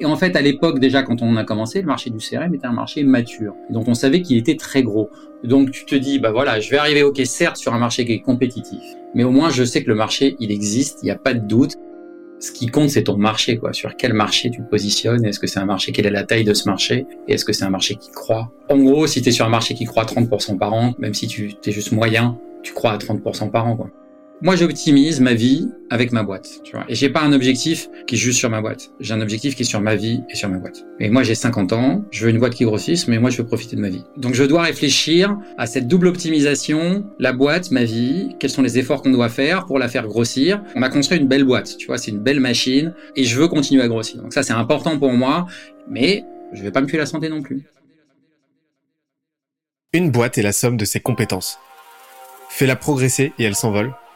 Et en fait, à l'époque, déjà, quand on a commencé, le marché du CRM était un marché mature. Donc, on savait qu'il était très gros. Donc, tu te dis, bah voilà, je vais arriver, ok, certes, sur un marché qui est compétitif. Mais au moins, je sais que le marché, il existe, il n'y a pas de doute. Ce qui compte, c'est ton marché, quoi. Sur quel marché tu te positionnes? Est-ce que c'est un marché? Quelle est la taille de ce marché? Et est-ce que c'est un marché qui croît? En gros, si tu es sur un marché qui croît 30% par an, même si tu es juste moyen, tu crois à 30% par an, quoi. Moi, j'optimise ma vie avec ma boîte, tu vois. Et j'ai pas un objectif qui est juste sur ma boîte. J'ai un objectif qui est sur ma vie et sur ma boîte. Et moi, j'ai 50 ans, je veux une boîte qui grossisse, mais moi, je veux profiter de ma vie. Donc, je dois réfléchir à cette double optimisation, la boîte, ma vie, quels sont les efforts qu'on doit faire pour la faire grossir. On a construit une belle boîte, tu vois, c'est une belle machine et je veux continuer à grossir. Donc ça, c'est important pour moi, mais je vais pas me tuer la santé non plus. Une boîte est la somme de ses compétences. Fais-la progresser et elle s'envole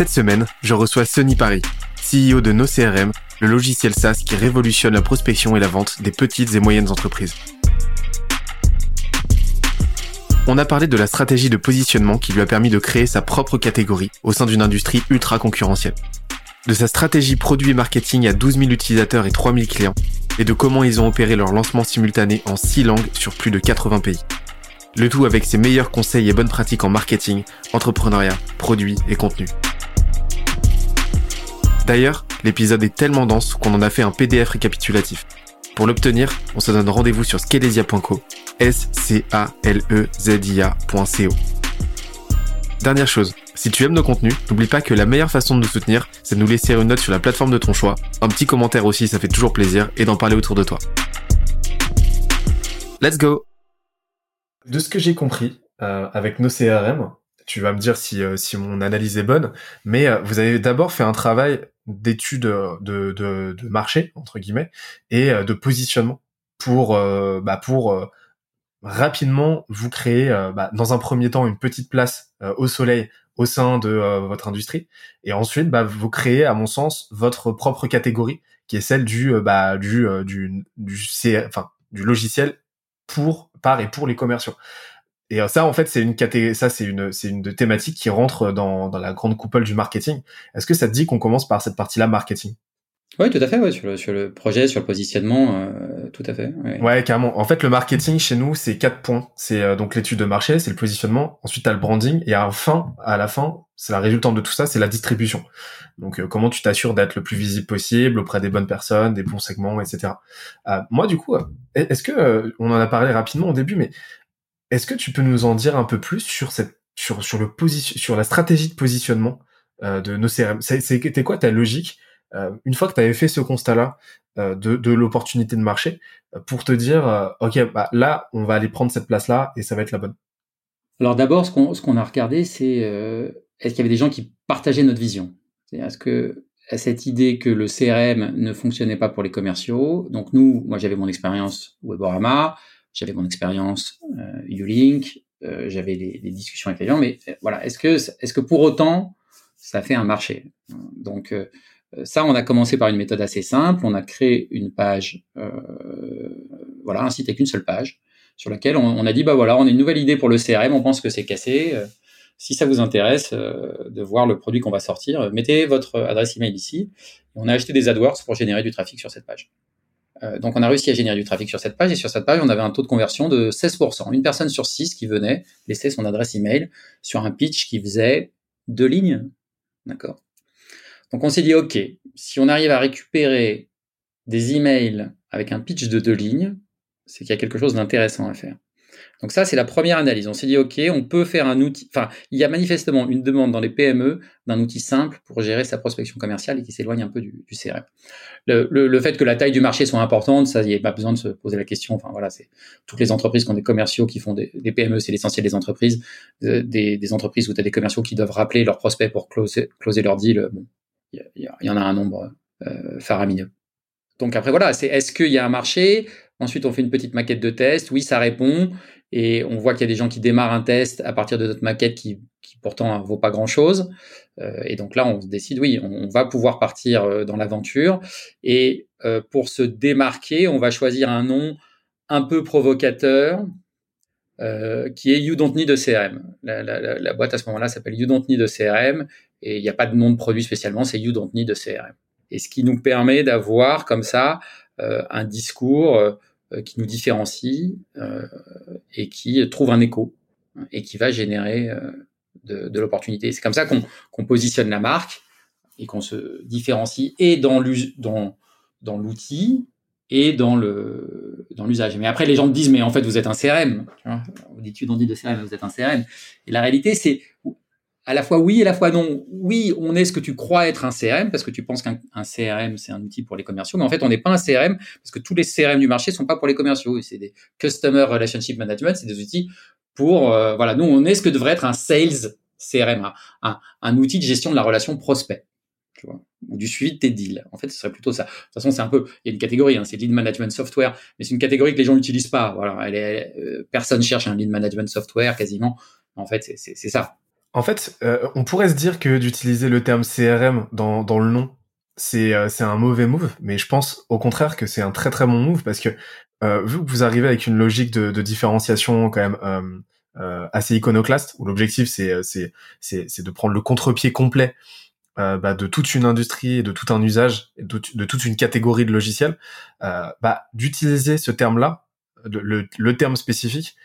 Cette semaine, je reçois Sonny Paris, CEO de NoCRM, le logiciel SaaS qui révolutionne la prospection et la vente des petites et moyennes entreprises. On a parlé de la stratégie de positionnement qui lui a permis de créer sa propre catégorie au sein d'une industrie ultra concurrentielle. De sa stratégie produit et marketing à 12 000 utilisateurs et 3 000 clients, et de comment ils ont opéré leur lancement simultané en 6 langues sur plus de 80 pays. Le tout avec ses meilleurs conseils et bonnes pratiques en marketing, entrepreneuriat, produits et contenu. D'ailleurs, l'épisode est tellement dense qu'on en a fait un PDF récapitulatif. Pour l'obtenir, on se donne rendez-vous sur scalesia.co, s c a l e z i a.co. Dernière chose, si tu aimes nos contenus, n'oublie pas que la meilleure façon de nous soutenir, c'est de nous laisser une note sur la plateforme de ton choix, un petit commentaire aussi, ça fait toujours plaisir, et d'en parler autour de toi. Let's go De ce que j'ai compris, euh, avec nos CRM, tu vas me dire si, euh, si mon analyse est bonne, mais euh, vous avez d'abord fait un travail d'études de, de, de, marché entre guillemets et euh, de positionnement pour euh, bah, pour euh, rapidement vous créer bah, dans un premier temps une petite place au soleil au sein de votre industrie et ensuite bah, vous créez à mon sens votre propre catégorie qui est celle du bah, du du du, du logiciel pour par et pour les commerciaux et ça, en fait, c'est une ça, c'est une, c'est une thématique qui rentre dans, dans la grande coupole du marketing. Est-ce que ça te dit qu'on commence par cette partie-là marketing? Oui, tout à fait, ouais, sur, le, sur le projet, sur le positionnement, euh, tout à fait. Ouais. ouais. carrément. En fait, le marketing chez nous, c'est quatre points. C'est euh, donc l'étude de marché, c'est le positionnement, ensuite t'as le branding, et enfin, à la fin, c'est la résultante de tout ça, c'est la distribution. Donc, euh, comment tu t'assures d'être le plus visible possible auprès des bonnes personnes, des bons segments, etc. moi, du coup, est-ce que on en a parlé rapidement au début, mais est-ce que tu peux nous en dire un peu plus sur cette sur sur le position sur la stratégie de positionnement euh, de nos CRM C'était quoi ta logique euh, une fois que tu avais fait ce constat-là euh, de, de l'opportunité de marché pour te dire ok bah là on va aller prendre cette place-là et ça va être la bonne? Alors d'abord ce qu'on ce qu'on a regardé c'est est-ce qu'il y avait des gens qui partageaient notre vision? Est-ce que cette idée que le CRM ne fonctionnait pas pour les commerciaux? Donc nous, moi j'avais mon expérience Weborama, j'avais mon expérience euh, Ulink, euh, j'avais des, discussions avec les gens, mais euh, voilà, est-ce que, est-ce que pour autant ça fait un marché? Donc ça, on a commencé par une méthode assez simple. On a créé une page, voilà, un site avec une seule page, sur laquelle on, a dit bah voilà, on a une nouvelle idée pour le CRM, on pense que c'est cassé. si ça vous intéresse de voir le produit qu'on va sortir, mettez votre adresse email ici. On a acheté des AdWords pour générer du trafic sur cette page. Euh, donc on a réussi à générer du trafic sur cette page et sur cette page on avait un taux de conversion de 16%. Une personne sur six qui venait laisser son adresse email sur un pitch qui faisait deux lignes. D'accord. Donc on s'est dit ok, si on arrive à récupérer des emails avec un pitch de deux lignes, c'est qu'il y a quelque chose d'intéressant à faire. Donc ça, c'est la première analyse. On s'est dit, OK, on peut faire un outil, enfin, il y a manifestement une demande dans les PME d'un outil simple pour gérer sa prospection commerciale et qui s'éloigne un peu du, CRM. Le, le, fait que la taille du marché soit importante, ça, il n'y a pas besoin de se poser la question. Enfin, voilà, c'est toutes les entreprises qui ont des commerciaux qui font des, PME, c'est l'essentiel des entreprises. Euh, des, entreprises où tu as des commerciaux qui doivent rappeler leurs prospects pour closer, leur deal. Bon, il y, y, en a un nombre euh, faramineux. Donc après, voilà, c'est est-ce qu'il y a un marché? Ensuite, on fait une petite maquette de test. Oui, ça répond. Et on voit qu'il y a des gens qui démarrent un test à partir de notre maquette qui, qui pourtant vaut pas grand-chose. Euh, et donc là, on se décide, oui, on, va pouvoir partir euh, dans l'aventure. Et euh, pour se démarquer, on va choisir un nom un peu provocateur, qui est You Don't Need a CRM. La, boîte à ce moment-là s'appelle You Don't Need a CRM et il n'y a pas de nom de produit spécialement, c'est You Don't Need a CRM. Et ce qui nous permet d'avoir comme ça un discours qui nous différencie euh, et qui trouve un écho et qui va générer euh, de, l'opportunité. C'est comme ça qu'on positionne la marque et qu'on se différencie et dans l'outil et dans dans l'usage. Mais après, les gens me disent, mais en fait, vous êtes un CRM. On dit, tu dit de CRM, vous êtes un CRM. Et la réalité, c'est à la fois oui et à la fois non. Oui, on est ce que tu crois être un CRM parce que tu penses qu'un CRM c'est un outil pour les commerciaux, mais en fait on n'est pas un CRM parce que tous les CRM du marché sont pas pour les commerciaux. C'est des Customer Relationship Management, c'est des outils pour euh, voilà. Nous on est ce que devrait être un sales CRM, un, un, outil de gestion de la relation prospect. Tu vois, ou du suivi de tes deals. En fait, ce serait plutôt ça. De toute façon, c'est un peu, il y a une catégorie, hein, c'est lead management software, mais c'est une catégorie que les gens n'utilisent pas. Voilà, elle est, euh, personne cherche un lead management software quasiment. En fait, c'est ça. En fait, euh, on pourrait se dire que d'utiliser le terme CRM dans, dans le nom, c'est euh, un mauvais move, mais je pense au contraire que c'est un très très bon move parce que euh, vu que vous arrivez avec une logique de, de différenciation quand même euh, euh assez iconoclaste, où l'objectif c'est c'est de prendre le contre-pied complet bah, de toute une industrie de tout un usage, de, de toute une catégorie de logiciels, bah d'utiliser ce terme-là, le, le terme spécifique,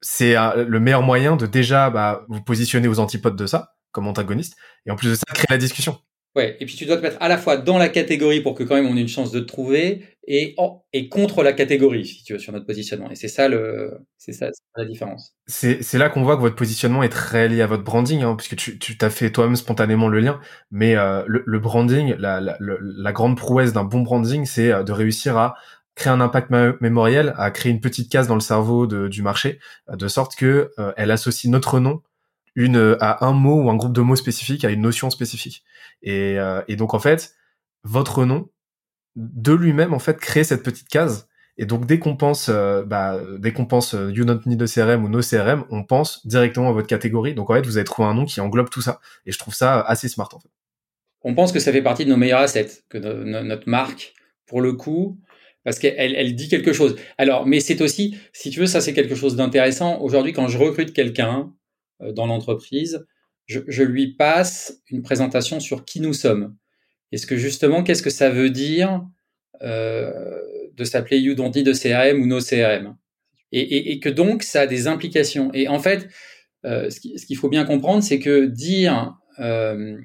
c'est le meilleur moyen de déjà bah, vous positionner aux antipodes de ça, comme antagoniste, et en plus de ça, créer la discussion. Ouais, et puis tu dois te mettre à la fois dans la catégorie pour que quand même on ait une chance de te trouver, et, et contre la catégorie, si tu veux, sur notre positionnement. Et c'est ça le, c'est ça, la différence. C'est, c'est là qu'on voit que votre positionnement est très lié à votre branding, hein, puisque tu, tu t'as fait toi-même spontanément le lien. Mais euh, le, le, branding, la, la, la grande prouesse d'un bon branding, c'est euh, de réussir à créer un impact mémoriel, à créer une petite case dans le cerveau du marché, de sorte que euh, elle associe notre nom euh, à un mot ou un groupe de mots spécifique, à une notion spécifique. Et, euh, et donc en fait, votre nom de lui-même en fait crée cette petite case. Et donc dès qu'on pense, bah, dès qu'on pense You Don't Need a CRM ou No CRM, on pense directement à votre catégorie. Donc en fait, vous avez trouvé un nom qui englobe tout ça. Et je trouve ça assez smart en fait. On pense que ça fait partie de nos meilleurs assets, que notre marque, pour le coup, parce qu'elle elle dit quelque chose. Alors, mais c'est aussi, si tu veux, ça c'est quelque chose d'intéressant. Aujourd'hui, quand je recrute quelqu'un euh, dans l'entreprise, je, je, lui passe une présentation sur qui nous sommes. Est-ce que justement, qu'est-ce que ça veut dire euh, de s'appeler You Don't Need de CRM ou No CRM et, et, et, que donc ça a des implications. Et en fait, euh, ce qu'il faut bien comprendre, c'est que dire euh,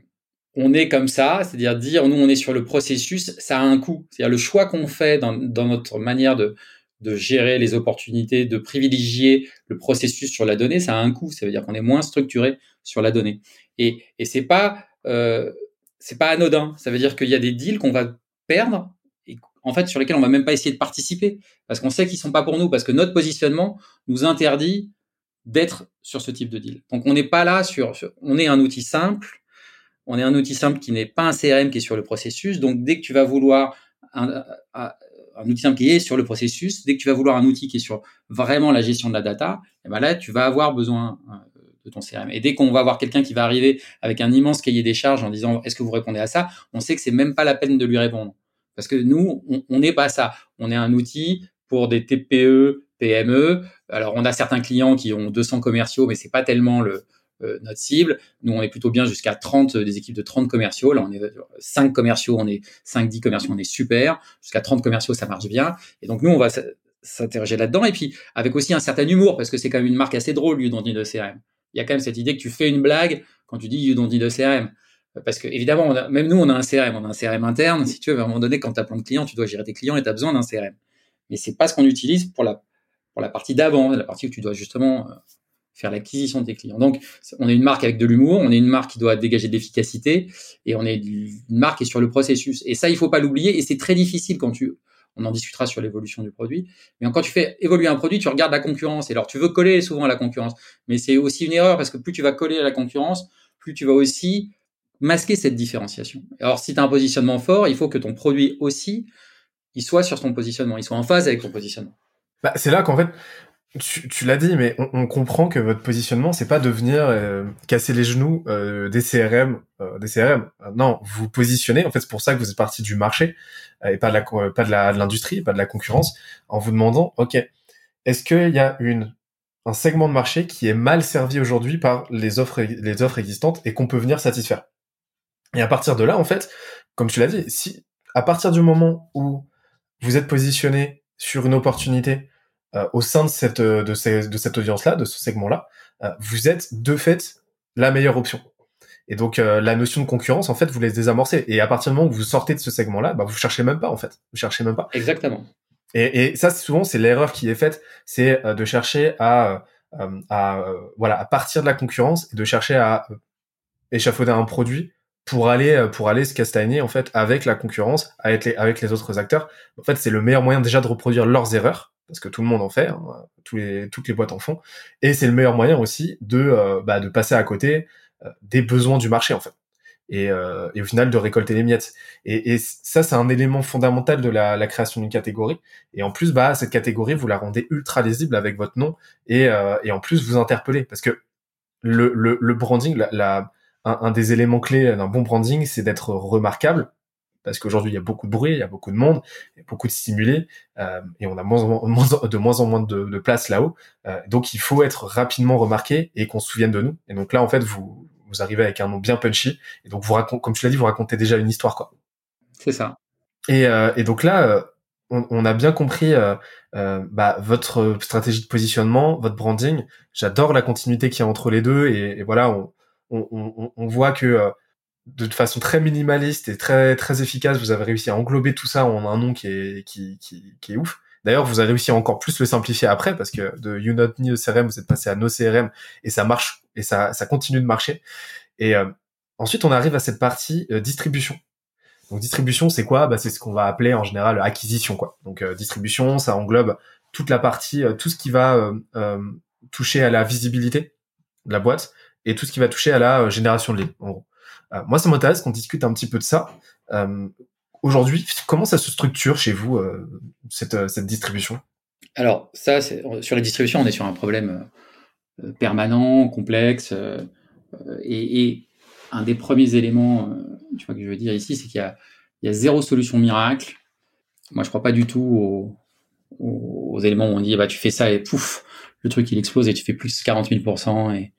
on est comme ça, c'est-à-dire dire nous on est sur le processus, ça a un coût. C'est-à-dire le choix qu'on fait dans, notre manière de, de gérer les opportunités, de privilégier le processus sur la donnée, ça a un coût. Ça veut dire qu'on est moins structuré sur la donnée. Et, et c'est pas euh, c'est pas anodin. Ça veut dire qu'il y a des deals qu'on va perdre et en fait sur lesquels on va même pas essayer de participer parce qu'on sait qu'ils sont pas pour nous parce que notre positionnement nous interdit d'être sur ce type de deal. Donc on n'est pas là sur on est un outil simple on est un outil simple qui n'est pas un CRM qui est sur le processus. Donc, dès que tu vas vouloir un, outil simple qui est sur le processus, dès que tu vas vouloir un outil qui est sur vraiment la gestion de la data, eh ben là, tu vas avoir besoin euh, de ton CRM. Et dès qu'on va avoir quelqu'un qui va arriver avec un immense cahier des charges en disant est-ce que vous répondez à ça, on sait que c'est même pas la peine de lui répondre. Parce que nous, on n'est pas ça. On est un outil pour des TPE, PME. Alors, on a certains clients qui ont 200 commerciaux, mais c'est pas tellement le, notre cible. Nous, on est plutôt bien jusqu'à 30, euh, des équipes de 30 commerciaux. Là, on est 5 commerciaux, on est 5, 10 commerciaux, on est super. Jusqu'à 30 commerciaux, ça marche bien. Et donc, nous, on va s'interroger là-dedans. Et puis, avec aussi un certain humour, parce que c'est quand même une marque assez drôle, You Don't a CRM. Il y a quand même cette idée que tu fais une blague quand tu dis You Don't a CRM. Parce que, évidemment, même nous, on a un CRM, on a un CRM interne. Si tu veux, à un moment donné, quand tu as plein de clients, tu dois gérer tes clients et tu as besoin d'un CRM. Mais c'est pas ce qu'on utilise pour la pour la partie d'avant, la partie où tu dois justement faire l'acquisition de tes clients. Donc, on est une marque avec de l'humour, on est une marque qui doit dégager de l'efficacité, et on est une marque qui est sur le processus. Et ça, il faut pas l'oublier, et c'est très difficile quand tu, on en discutera sur l'évolution du produit, mais quand tu fais évoluer un produit, tu regardes la concurrence, et alors tu veux coller souvent à la concurrence, mais c'est aussi une erreur, parce que plus tu vas coller à la concurrence, plus tu vas aussi masquer cette différenciation. Alors, si tu as un positionnement fort, il faut que ton produit aussi, il soit sur ton positionnement, il soit en phase avec ton positionnement. Bah, c'est là qu'en fait, tu, l'as dit, mais on, comprend que votre positionnement, c'est pas de venir euh, casser les genoux euh, des CRM, euh, des CRM. Non, vous positionnez. En fait, c'est pour ça que vous êtes parti du marché et pas de la pas de la de l'industrie, pas de la concurrence, en vous demandant, ok, est-ce qu'il y a une un segment de marché qui est mal servi aujourd'hui par les offres les offres existantes et qu'on peut venir satisfaire? Et à partir de là, en fait, comme tu l'as dit, si à partir du moment où vous êtes positionné sur une opportunité euh, au sein de cette de, de cette audience-là, de ce segment-là, euh, vous êtes de fait la meilleure option. Et donc euh, la notion de concurrence, en fait, vous laisse désamorcer. Et à partir du moment où vous sortez de ce segment-là, bah, vous cherchez même pas, en fait. Vous cherchez même pas. Exactement. Et, et ça, souvent, c'est l'erreur qui est faite, c'est de chercher à, à voilà, à partir de la concurrence et de chercher à échafauder un produit pour aller pour aller se castagner en fait avec la concurrence, avec les avec les autres acteurs. En fait, c'est le meilleur moyen déjà de reproduire leurs erreurs parce que tout le monde en fait, hein, tous les, toutes les boîtes en font, et c'est le meilleur moyen aussi de, euh, bah, de passer à côté euh, des besoins du marché en fait, et, euh, et, au final de récolter les miettes. Et, et ça, c'est un élément fondamental de la, la création d'une catégorie. Et en plus, bah, cette catégorie, vous la rendez ultra lisible avec votre nom, et, et en plus vous interpellez, parce que le, le, le branding, la, la un des éléments clés d'un bon branding, c'est d'être remarquable parce qu'aujourd'hui il y a beaucoup de bruit, il y a beaucoup de monde, il y a beaucoup de stimulés, euh, et on a moins, de moins en moins de, de place là-haut. Euh, donc il faut être rapidement remarqué et qu'on se souvienne de nous. Et donc là en fait vous vous arrivez avec un nom bien punchy, et donc vous racontez, comme tu l'as dit, vous racontez déjà une histoire quoi. C'est ça. Et, euh, et donc là euh, on, on, a bien compris euh, euh, bah, votre stratégie de positionnement, votre branding. J'adore la continuité qu'il y a entre les deux, et, et voilà on, on, on, on voit que de façon très minimaliste et très très efficace, vous avez réussi à englober tout ça en un nom qui est qui qui, qui est ouf. D'ailleurs, vous avez réussi à encore plus le simplifier après parce que de You Not CRM, vous êtes passé à No CRM et ça marche et ça ça continue de marcher. Et euh, ensuite, on arrive à cette partie euh, distribution. Donc distribution, c'est quoi? Bah, c'est ce qu'on va appeler en général acquisition quoi. Donc euh, distribution, ça englobe toute la partie tout ce qui va toucher à la visibilité de la boîte et tout ce qui va toucher à la génération de leads en gros. Euh, moi, ça m'intéresse qu'on discute un petit peu de ça. Euh, aujourd'hui, comment ça se structure chez vous, euh, cette, cette distribution? Alors, ça, sur la distribution, on est sur un problème permanent, complexe. Et, un des premiers éléments tu vois, que je veux dire ici, c'est qu'il y a, zéro solution miracle. Moi, je crois pas du tout aux, aux, éléments où on dit bah, tu fais ça et pouf, le truc il explose et tu fais plus 40 000 et,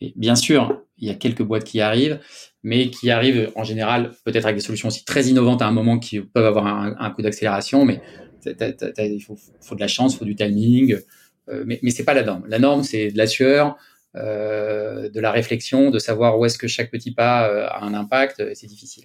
et bien sûr, il y a quelques boîtes qui arrivent, mais qui arrivent en général peut-être avec des solutions aussi très innovantes à un moment qui peuvent avoir un, coup d'accélération, mais il faut, de la chance, il faut du timing, euh, mais, mais c'est pas la norme. La norme, c'est de la sueur, euh, de la réflexion, de savoir où est-ce que chaque petit pas euh, a un impact, et c'est difficile.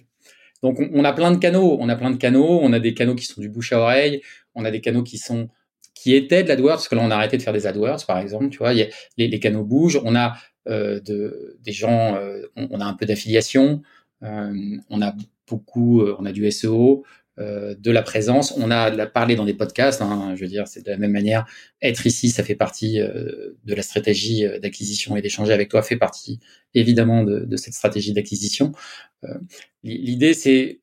Donc on, a plein de canaux, on a plein de canaux, on a des canaux qui sont du bouche à oreille, on a des canaux qui sont qui étaient de l'AdWords, parce que là on a arrêté de faire des AdWords par exemple, tu vois, les, les canaux bougent, on a euh, de, des gens, euh, on, a un peu d'affiliation, euh, on a beaucoup, on a du SEO, de la présence. On a parlé dans des podcasts, hein, je veux dire, c'est de la même manière. Être ici, ça fait partie de la stratégie d'acquisition et d'échanger avec toi fait partie évidemment de, de cette stratégie d'acquisition. L'idée, c'est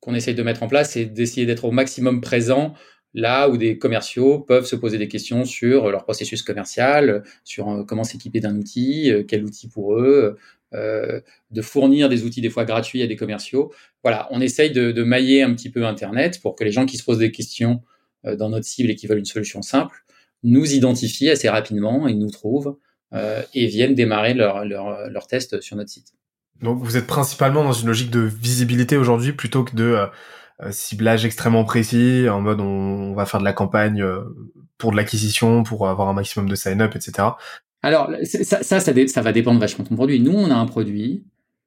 qu'on essaye de mettre en place, c'est d'essayer d'être au maximum présent là où des commerciaux peuvent se poser des questions sur leur processus commercial, sur euh, comment s'équiper d'un outil, euh, quel outil pour eux, euh, de fournir des outils des fois gratuits à des commerciaux. Voilà, on essaye de, mailler un petit peu Internet pour que les gens qui se posent des questions dans notre cible et qui veulent une solution simple nous identifient assez rapidement et nous trouvent et viennent démarrer leur, leur, leur test sur notre site. Donc vous êtes principalement dans une logique de visibilité aujourd'hui plutôt que de euh, ciblage extrêmement précis, en mode on, va faire de la campagne euh, pour de l'acquisition, pour avoir un maximum de sign-up, etc. Alors ça, ça, ça, va dépendre vachement de ton produit. Nous, on a un produit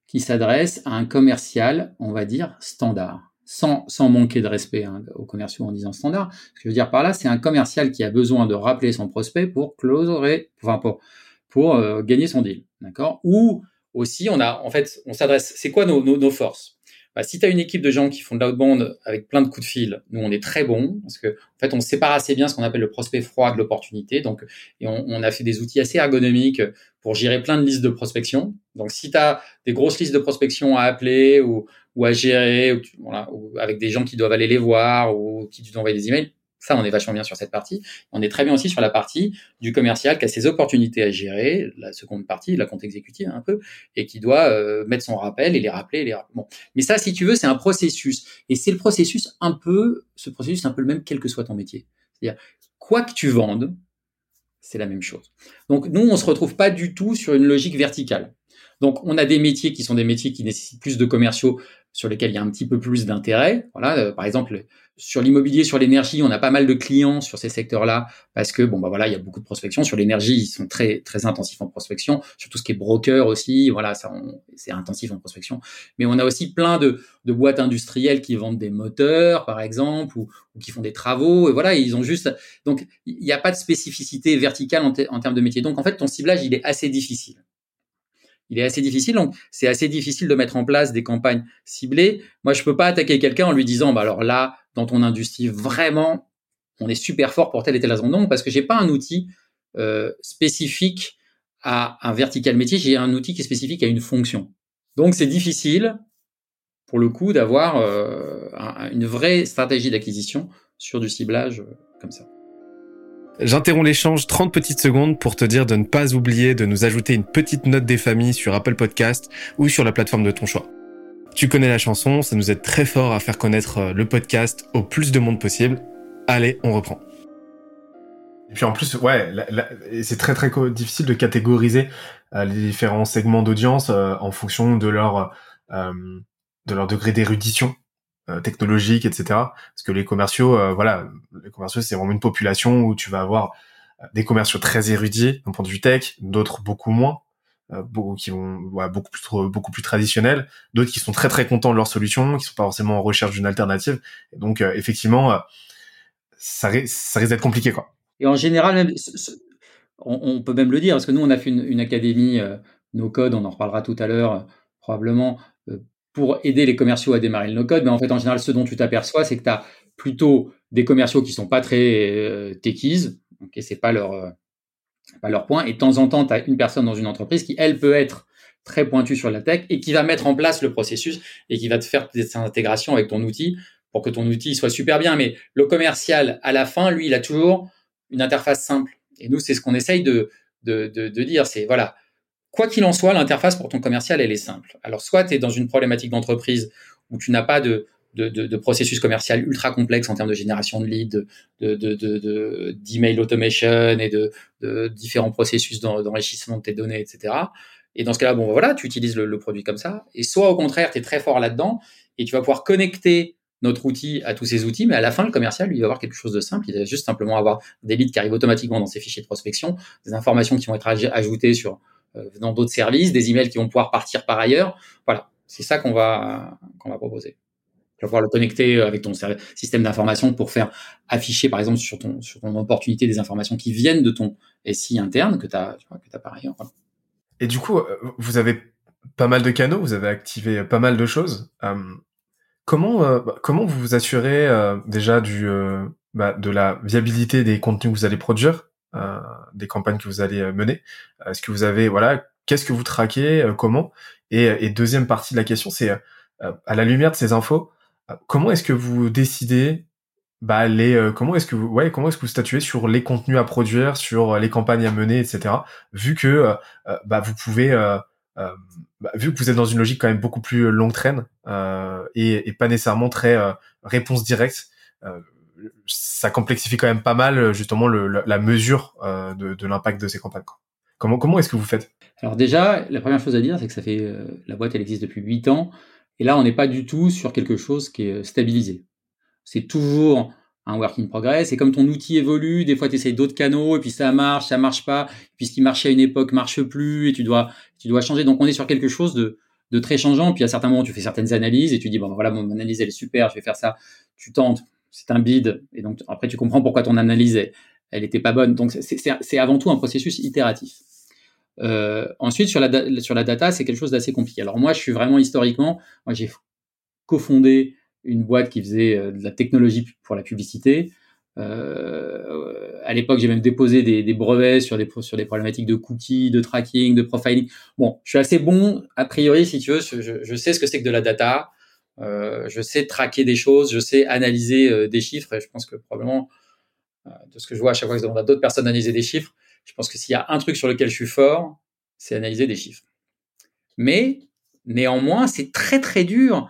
qui s'adresse à un commercial, on va dire, standard. sans, sans manquer de respect hein, aux commerciaux en disant standard. Ce que je veux dire par là, c'est un commercial qui a besoin de rappeler son prospect pour closer, enfin pour, pour euh, gagner son deal, d'accord? Ou aussi, on a, en fait, on s'adresse. C'est quoi nos, nos, nos forces? Bah, si tu as une équipe de gens qui font de l'outbound avec plein de coups de fil, nous on est très bon parce que en fait on sépare assez bien ce qu'on appelle le prospect froid de l'opportunité. Donc et on, a fait des outils assez ergonomiques pour gérer plein de listes de prospection. Donc si tu as des grosses listes de prospection à appeler ou, à gérer, avec des gens qui doivent aller les voir ou qui doivent envoyer des emails, ça, on est vachement bien sur cette partie. On est très bien aussi sur la partie du commercial qui a ses opportunités à gérer, la seconde partie, la compte exécutive un peu, et qui doit euh, mettre son rappel et les rappeler. Les Bon. Mais ça, si tu veux, c'est un processus. Et c'est le processus un peu, ce processus, un peu le même quel que soit ton métier. C'est-à-dire, quoi que tu vendes, c'est la même chose. Donc, nous, on se retrouve pas du tout sur une logique verticale. Donc, on a des métiers qui sont des métiers qui nécessitent plus de commerciaux sur lesquels il y a un petit peu plus d'intérêt. Voilà, euh, par exemple, sur l'immobilier, sur l'énergie, on a pas mal de clients sur ces secteurs-là parce que bon bah voilà, il y a beaucoup de prospection sur l'énergie, ils sont très très intensifs en prospection, sur tout ce qui est broker aussi, voilà, ça c'est intensif en prospection. Mais on a aussi plein de, de boîtes industrielles qui vendent des moteurs par exemple ou, ou qui font des travaux et voilà, ils ont juste donc il n'y a pas de spécificité verticale en, en termes de métier. Donc en fait, ton ciblage, il est assez difficile il est assez difficile. Donc, c'est assez difficile de mettre en place des campagnes ciblées. Moi, je peux pas attaquer quelqu'un en lui disant, bah alors là, dans ton industrie, vraiment, on est super fort pour telle et telle raison. Non, parce que j'ai pas un outil euh, spécifique à un vertical métier. J'ai un outil qui est spécifique à une fonction. Donc, c'est difficile, pour le coup, d'avoir euh, une vraie stratégie d'acquisition sur du ciblage euh, comme ça. J'interromps l'échange 30 petites secondes pour te dire de ne pas oublier de nous ajouter une petite note des familles sur Apple Podcast ou sur la plateforme de ton choix. Tu connais la chanson, ça nous aide très fort à faire connaître euh, le podcast au plus de monde possible. Allez, on reprend. Et puis en plus, ouais, c'est très très difficile de catégoriser euh, les différents segments d'audience euh, en fonction de leur de leur degré d'érudition euh, technologiques, etc. Parce que les commerciaux, euh, voilà, les commerciaux, c'est vraiment une population où tu vas avoir euh, des commerciaux très érudits d'un point de vue tech, d'autres beaucoup moins, beaucoup qui vont beaucoup plus traditionnels, d'autres qui sont très très contents de leur solution, qui sont pas forcément en recherche d'une alternative. Et donc effectivement, ça, risque d'être compliqué quoi. Et en général, on, peut même le dire parce que nous on a fait une, une académie no code, on en reparlera tout à l'heure probablement pour aider les commerciaux à démarrer le no-code. Mais en fait, en général, ce dont tu t'aperçois, c'est que tu as plutôt des commerciaux qui sont pas très euh, techies, okay, c'est pas leur euh, pas leur point. Et de temps en temps, tu as une personne dans une entreprise qui, elle, peut être très pointue sur la tech et qui va mettre en place le processus et qui va te faire des intégrations avec ton outil pour que ton outil soit super bien. Mais le commercial, à la fin, lui, il a toujours une interface simple. Et nous, c'est ce qu'on essaye de, de, de, de dire. C'est voilà, Quoi qu'il en soit, l'interface pour ton commercial, elle est simple. Alors, soit tu es dans une problématique d'entreprise où tu n'as pas de, de, de, de, processus commercial ultra complexe en termes de génération de leads, de, de, d'email automation et de, de différents processus d'enrichissement de tes données, etc. Et dans ce cas-là, bon, ben voilà, tu utilises le, le, produit comme ça. Et soit au contraire, tu es très fort là-dedans et tu vas pouvoir connecter notre outil à tous ces outils, mais à la fin, le commercial, lui, il va avoir quelque chose de simple. Il va juste simplement avoir des leads qui arrivent automatiquement dans ses fichiers de prospection, des informations qui vont être ajoutées sur euh, dans d'autres services, des emails qui vont pouvoir partir par ailleurs. Voilà, c'est ça qu'on va qu'on va proposer. Tu vas pouvoir le connecter avec ton système d'information pour faire afficher, par exemple, sur ton, sur ton opportunité des informations qui viennent de ton SI interne que tu as, que as par ailleurs. Et du coup, euh, vous avez pas mal de canaux, vous avez activé pas mal de choses. Euh, comment, euh, bah, comment vous vous assurez euh, déjà du, bah, de la viabilité des contenus que vous allez produire? euh, des campagnes que vous allez euh, mener. Est-ce que vous avez, voilà, qu'est-ce que vous traquez, euh, comment? Et, et, deuxième partie de la question, c'est à la lumière de ces infos, comment est-ce que vous décidez bah les comment est-ce que vous ouais comment est-ce que vous statuez sur les contenus à produire sur les campagnes à mener etc vu que bah vous pouvez bah, vu que vous êtes dans une logique quand même beaucoup plus longue traîne et, et, pas nécessairement très réponse directe ça complexifie quand même pas mal justement le, la, mesure euh, de, l'impact de ces campagnes. Comment, comment est-ce que vous faites? Alors déjà, la première chose à dire, c'est que ça fait euh, la boîte, elle existe depuis 8 ans, et là, on n'est pas du tout sur quelque chose qui est euh, stabilisé. C'est toujours un work in progress, et comme ton outil évolue, des fois tu essayes d'autres canaux, et puis ça marche, ça marche pas, puis ce qui marchait à une époque marche plus, et tu dois, tu dois changer. Donc on est sur quelque chose de, de très changeant. Puis à certains moments, tu fais certaines analyses et tu dis bon voilà mon analyse elle est super, je vais faire ça. Tu tentes, c'est un bid et donc après tu comprends pourquoi ton analyse elle, elle était pas bonne. Donc c'est avant tout un processus itératif. Euh, ensuite sur la sur la data c'est quelque chose d'assez compliqué. Alors moi je suis vraiment historiquement, moi j'ai cofondé une boîte qui faisait euh, de la technologie pour la publicité. Euh, à l'époque, j'ai même déposé des, des, brevets sur des, sur des problématiques de cookies, de tracking, de profiling. Bon, je suis assez bon, a priori, si tu veux, je, je sais ce que c'est que de la data. Euh, je sais traquer des choses, je sais analyser euh, des chiffres. Et je pense que probablement, euh, de ce que je vois à chaque fois que on a d'autres personnes analyser des chiffres, je pense que s'il y a un truc sur lequel je suis fort, c'est analyser des chiffres. Mais néanmoins, c'est très très dur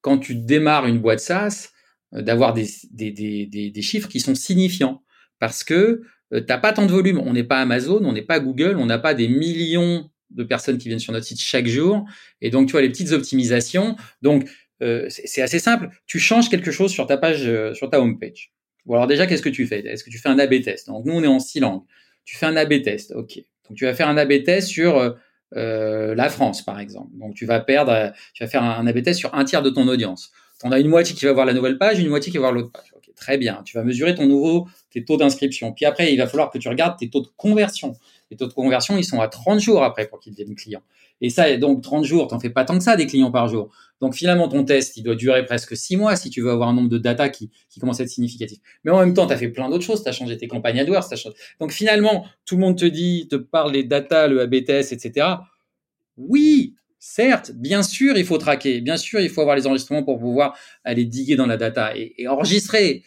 quand tu démarres une boîte SaaS d'avoir des, des, des, des, chiffres qui sont signifiants parce que euh, t'as pas tant de volume. On n'est pas Amazon, on n'est pas Google, on n'a pas des millions de personnes qui viennent sur notre site chaque jour. Et donc, tu vois, les petites optimisations. Donc, euh, c'est assez simple. Tu changes quelque chose sur ta page, euh, sur ta homepage. Ou alors déjà, qu'est-ce que tu fais? Est-ce que tu fais un A/B test? Donc, nous, on est en six langues. Tu fais un A/B test, ok. Donc, tu vas faire un A/B test sur euh, la France, par exemple. Donc, tu vas perdre, tu vas faire un, A/B test sur un tiers de ton audience. On a une moitié qui va voir la nouvelle page, une moitié qui va voir l'autre page. Ok, très bien. Tu vas mesurer ton nouveau, tes taux d'inscription. Puis après, il va falloir que tu regardes tes taux de conversion. Les taux de conversion, ils sont à 30 jours après pour qu'ils deviennent clients. Et ça, donc 30 jours, t'en fais pas tant que ça des clients par jour. Donc finalement, ton test, il doit durer presque 6 mois si tu veux avoir un nombre de data qui, commence à être significatif. Mais en même temps, tu as fait plein d'autres choses. Tu as changé tes campagnes AdWords. Donc finalement, tout le monde te dit, te parle des data, le ABTS, etc. Oui, Certes, bien sûr, il faut traquer. Bien sûr, il faut avoir les enregistrements pour pouvoir aller diguer dans la data et, enregistrer.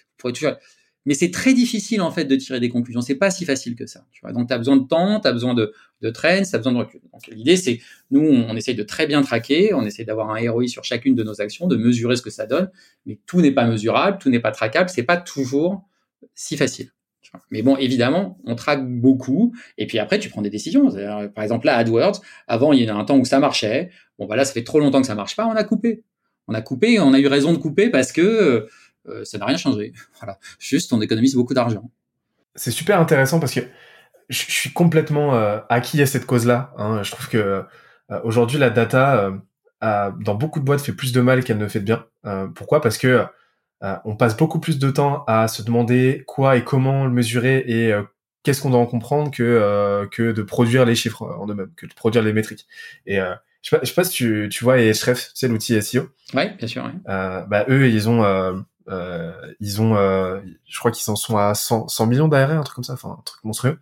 Mais c'est très difficile en fait de tirer des conclusions. C'est pas si facile que ça. Tu vois Donc, tu as besoin de temps, tu as besoin de, de train, tu as besoin de recul. Donc, l'idée, c'est nous, on, essaye de très bien traquer, on essaie d'avoir un ROI sur chacune de nos actions, de mesurer ce que ça donne. Mais tout n'est pas mesurable, tout n'est pas traquable. C'est pas toujours si facile. Mais bon, évidemment, on traque beaucoup. Et puis après, tu prends des décisions. Par exemple, là, AdWords, avant, il y a un temps où ça marchait. Bon, bah là, ça fait trop longtemps que ça marche pas. On a coupé. On a coupé. On a eu raison de couper parce que euh, ça n'a rien changé. Voilà. Juste, on économise beaucoup d'argent. C'est super intéressant parce que je suis complètement euh, acquis à cette cause-là. Hein. Je trouve que euh, aujourd'hui, la data, dans beaucoup de boîtes, fait plus de mal qu'elle ne fait de bien. pourquoi? Parce que euh, on passe beaucoup plus de temps à se demander quoi et comment le mesurer et euh, qu'est-ce qu'on doit en comprendre que euh, que de produire les chiffres en eux-mêmes, que de produire les métriques. Et je sais, pas, sais pas si tu, tu vois Ahrefs, c'est l'outil SEO. Oui, bien sûr. bah eux, ils ont ils ont je crois qu'ils en sont à 100, 100 millions d'ARR, un truc comme ça, enfin un truc monstrueux.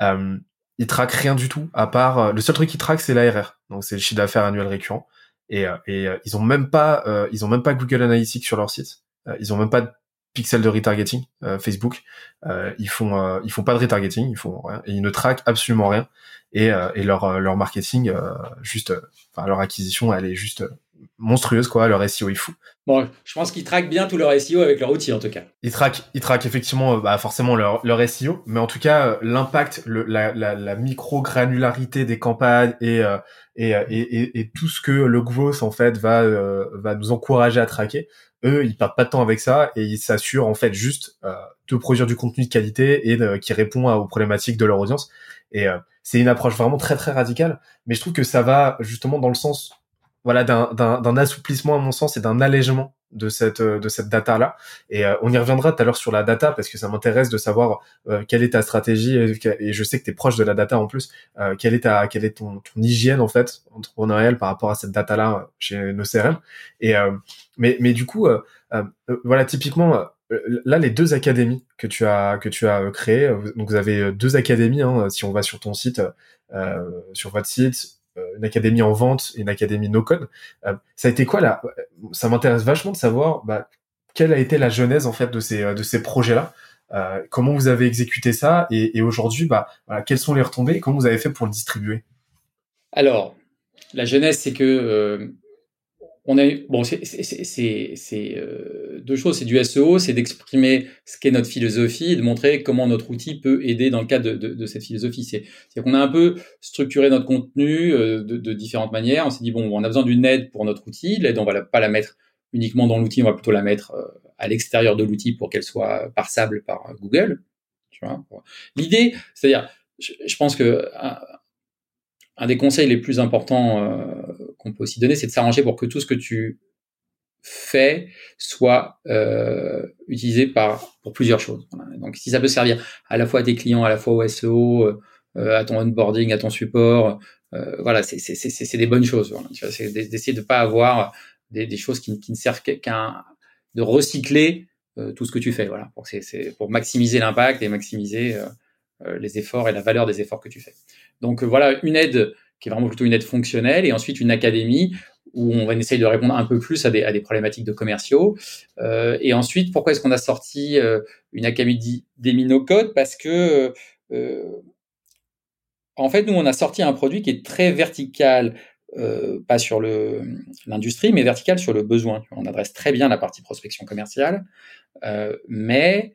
ils traquent rien du tout à part le seul truc qu'ils traquent c'est l'ARR. Donc c'est le chiffre d'affaires annuel récurrent et, et ils ont même pas ils ont même pas Google Analytics sur leur site. Euh, ils ont même pas de pixels de retargeting euh, Facebook. Euh, ils font ils font pas de retargeting, ils font rien et ils ne traquent absolument rien. Et, et leur leur marketing juste, enfin leur acquisition, elle est juste monstrueuse quoi. Leur SEO est fou. Bon, je pense qu'ils traquent bien tout leur SEO avec leur outil en tout cas. Ils traquent, ils traquent effectivement, bah forcément leur leur SEO, mais en tout cas l'impact, la, la, la micro granularité des campagnes et, et, et, et tout ce que le growth en fait va va nous encourager à traquer eux, ils perdent pas de temps avec ça et ils s'assurent en fait juste euh, de produire du contenu de qualité et qui répond aux problématiques de leur audience. Et euh, c'est une approche vraiment très très radicale, mais je trouve que ça va justement dans le sens voilà d'un assouplissement à mon sens et d'un allègement de cette de cette data là et euh, on y reviendra tout à l'heure sur la data parce que ça m'intéresse de savoir euh, quelle est ta stratégie et, je sais que tu es proche de la data en plus. Euh, quelle est ta quelle est ton, ton hygiène en fait entrepreneuriale par rapport à cette data là chez nos CRM et mais mais du coup voilà typiquement là les deux académies que tu as que tu as créées donc vous avez deux académies hein, si on va sur ton site sur votre site euh, une académie en vente et une académie no code. Euh, ça a été quoi là? Ça m'intéresse vachement de savoir bah, quelle a été la genèse en fait de ces de ces projets là. Euh, comment vous avez exécuté ça et, aujourd'hui, bah, quelles sont les retombées et comment vous avez fait pour le distribuer? Alors, la genèse, c'est que on a bon, c'est euh, deux choses. C'est du SEO, c'est d'exprimer ce qu'est notre philosophie et de montrer comment notre outil peut aider dans le cadre de, cette philosophie. C'est qu'on a un peu structuré notre contenu euh, de, différentes manières. On s'est dit bon, on a besoin d'une aide pour notre outil. L'aide, on va pas la mettre uniquement dans l'outil, on va plutôt la mettre euh, à l'extérieur de l'outil pour qu'elle soit parsable par Google. L'idée, c'est-à-dire, je, pense que un des conseils les plus importants qu'on peut aussi donner, c'est de s'arranger pour que tout ce que tu fais soit euh, utilisé par pour plusieurs choses. Donc, si ça peut servir à la fois à tes clients, à la fois au SEO, euh, à ton onboarding, à ton support, euh, voilà, c'est des bonnes choses. Voilà. C'est d'essayer de pas avoir des, des choses qui, qui, ne servent qu'à de recycler euh, tout ce que tu fais. Voilà, pour, c'est pour maximiser l'impact et maximiser euh, euh, les efforts et la valeur des efforts que tu fais. Donc voilà, une aide qui est vraiment plutôt une aide fonctionnelle et ensuite une académie où on va essayer de répondre un peu plus à des, à des problématiques de commerciaux. Euh, et ensuite, pourquoi est-ce qu'on a sorti euh, une académie des minocodes Parce que, euh, en fait, nous, on a sorti un produit qui est très vertical, pas sur l'industrie, mais vertical sur le besoin. On adresse très bien la partie prospection commerciale, mais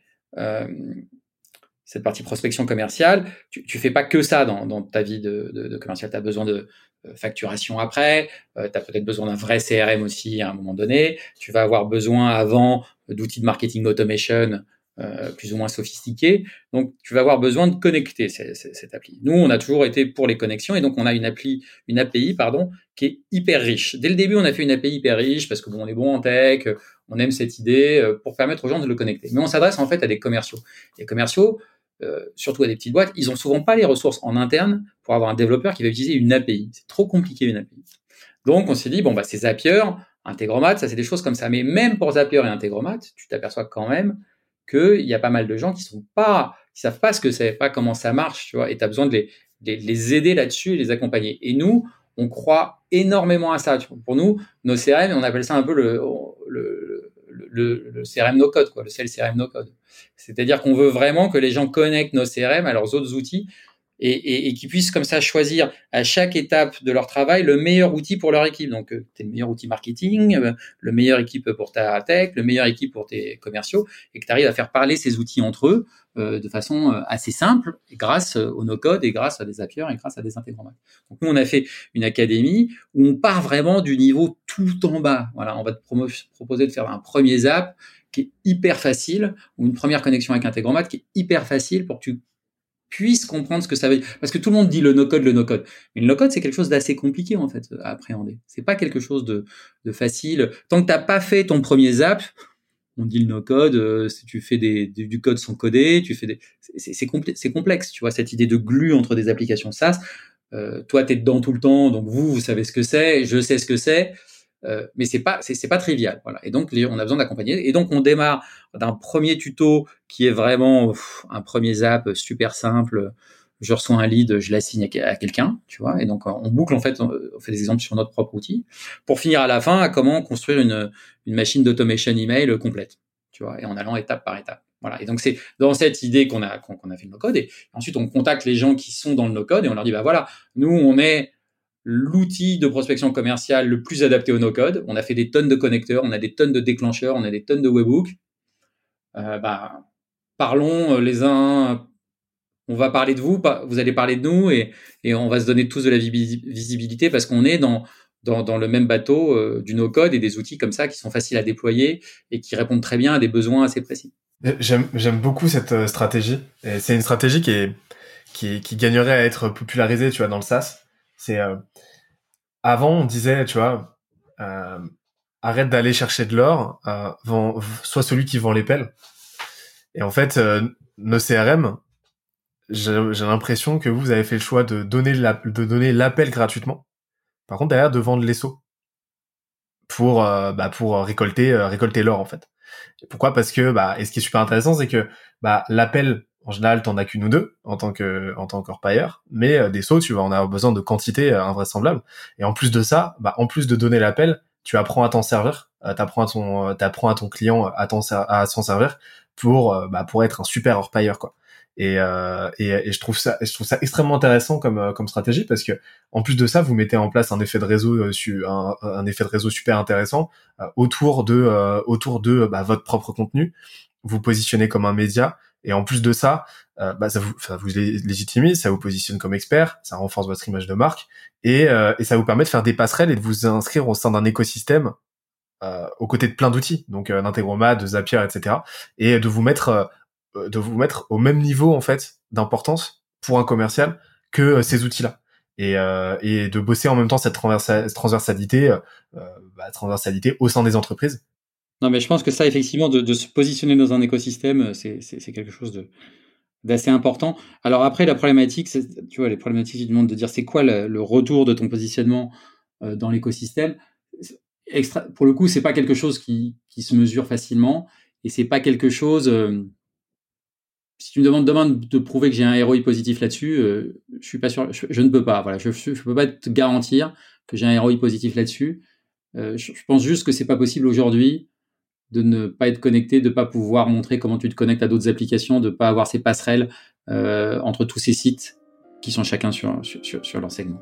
cette partie prospection commerciale, tu, tu fais pas que ça dans, dans ta vie de, de, de commercial. Tu as besoin de euh, facturation après, euh, tu as peut-être besoin d'un vrai CRM aussi à un moment donné. Tu vas avoir besoin avant d'outils de marketing automation euh, plus ou moins sophistiqués. Donc, tu vas avoir besoin de connecter cette appli. Nous, on a toujours été pour les connexions et donc on a une appli, une API, pardon, qui est hyper riche. Dès le début, on a fait une API hyper riche parce que bon, on est bon en tech, on aime cette idée pour permettre aux gens de le connecter. Mais on s'adresse en fait à des commerciaux. Les commerciaux, euh, surtout à des petites boîtes, ils ont souvent pas les ressources en interne pour avoir un développeur qui va utiliser une API. C'est trop compliqué une API. Donc on s'est dit bon bah c'est Zapier, Integromat, ça c'est des choses comme ça. Mais même pour Zapier et Integromat, tu t'aperçois quand même qu'il y a pas mal de gens qui sont pas, qui savent pas ce que c'est, pas comment ça marche, tu vois, et tu as besoin de les, les, aider là-dessus et les accompagner. Et nous, on croit énormément à ça. Pour nous, nos CRM, on appelle ça un peu le, le, le, le CRM no code, quoi, le CL CRM no code. C'est-à-dire qu'on veut vraiment que les gens connectent nos CRM à leurs autres outils et, et, et qu'ils puissent comme ça choisir à chaque étape de leur travail le meilleur outil pour leur équipe. Donc, euh, tu le meilleur outil marketing, euh, le meilleur équipe pour ta tech, le meilleur équipe pour tes commerciaux, et que tu arrives à faire parler ces outils entre eux de façon assez simple, grâce au no-code et grâce à des Zapier et grâce à des intégromats. Donc, nous, on a fait une académie où on part vraiment du niveau tout en bas. Voilà, on va te proposer de faire un premier zap qui est hyper facile, ou une première connexion avec Integromat qui est hyper facile pour que tu puisses comprendre ce que ça veut dire. Parce que tout le monde dit le no-code, le no-code. Mais le no-code, c'est quelque chose d'assez compliqué, en fait, à appréhender. C'est pas quelque chose de, de facile. Tant que t'as pas fait ton premier zap, on dit le no-code, euh, tu fais des, du code sans coder, tu fais des, c'est complexe, complexe, tu vois, cette idée de glue entre des applications SaaS. Euh, toi, tu es dedans tout le temps, donc vous, vous savez ce que c'est, je sais ce que c'est. Euh, mais c'est pas c'est pas trivial voilà et donc on a besoin d'accompagner et donc on démarre d'un premier tuto qui est vraiment un premier zap super simple je reçois un lead je l'assigne à, quelqu'un tu vois et donc on boucle en fait on fait des exemples sur notre propre outil pour finir à la fin à comment construire une machine d'automation email complète tu vois et en allant étape par étape voilà. Et donc c'est dans cette idée qu'on a qu'on a fait le no code et ensuite on contacte les gens qui sont dans le no code et on leur dit bah voilà nous on est l'outil de prospection commerciale le plus adapté au no-code. On a fait des tonnes de connecteurs, on a des tonnes de déclencheurs, on a des tonnes de webhooks. Euh, bah, parlons euh, les uns. On va parler de vous, vous allez parler de nous et, on va se donner tous de la visibilité parce qu'on est dans, le même bateau euh, du no-code et des outils comme ça qui sont faciles à déployer et qui répondent très bien à des besoins assez précis. J'aime beaucoup cette stratégie. C'est une stratégie qui, gagnerait à être popularisée, tu vois, dans le SaaS c'est euh, avant on disait, tu vois, euh, arrête d'aller chercher de l'or, euh, sois celui qui vend les pelles. Et en fait, nos CRM, j'ai l'impression que vous avez fait le choix de donner l'appel gratuitement. Par contre, derrière, de vendre les sauts pour bah, pour récolter récolter l'or en fait. pourquoi? Parce que bah et ce qui est super intéressant, c'est que bah l'appel en général, t'en as qu'une ou deux en tant que en tant qu'orpailleur, mais euh, des sauts, tu vas en avoir besoin de quantité euh, invraisemblable. Et en plus de ça, bah, en plus de donner l'appel, tu apprends à t'en servir, euh, t'apprends à ton euh, t'apprends à ton client à à s'en servir pour bah, pour être un super orpailleur quoi. Et, et, et, je trouve ça je trouve ça extrêmement intéressant comme comme stratégie parce que en plus de ça vous mettez en place un effet de réseau un, un effet de réseau super intéressant autour de autour de bah, votre propre contenu vous positionnez comme un média et en plus de ça, euh, bah, ça vous, ça vous légitimise, ça vous positionne comme expert, ça renforce votre image de marque et, euh, et ça vous permet de faire des passerelles et de vous inscrire au sein d'un écosystème euh, aux côtés de plein d'outils, donc euh, d'Integromat, de Zapier, etc. Et de vous mettre euh, de vous mettre au même niveau en fait d'importance pour un commercial que ces outils-là. et, euh, et de bosser en même temps cette transversalité, euh, bah, transversalité au sein des entreprises Non, mais je pense que ça, effectivement, de, se positionner dans un écosystème, c'est quelque chose d'assez important. Alors après, la problématique, tu vois, les problématiques du monde de dire c'est quoi le, retour de ton positionnement euh, dans l'écosystème? Pour le coup, c'est pas quelque chose qui, qui, se mesure facilement et c'est pas quelque chose. Si tu me demandes demain de prouver que j'ai un ROI positif là-dessus, euh, je suis pas sûr, je, ne peux pas. Voilà, je, peux pas te garantir que j'ai un ROI positif là-dessus. Euh, je, pense juste que c'est pas possible aujourd'hui de ne pas être connecté, de pas pouvoir montrer comment tu te connectes à d'autres applications, de pas avoir ces passerelles euh, entre tous ces sites qui sont chacun sur, sur, sur leur segment.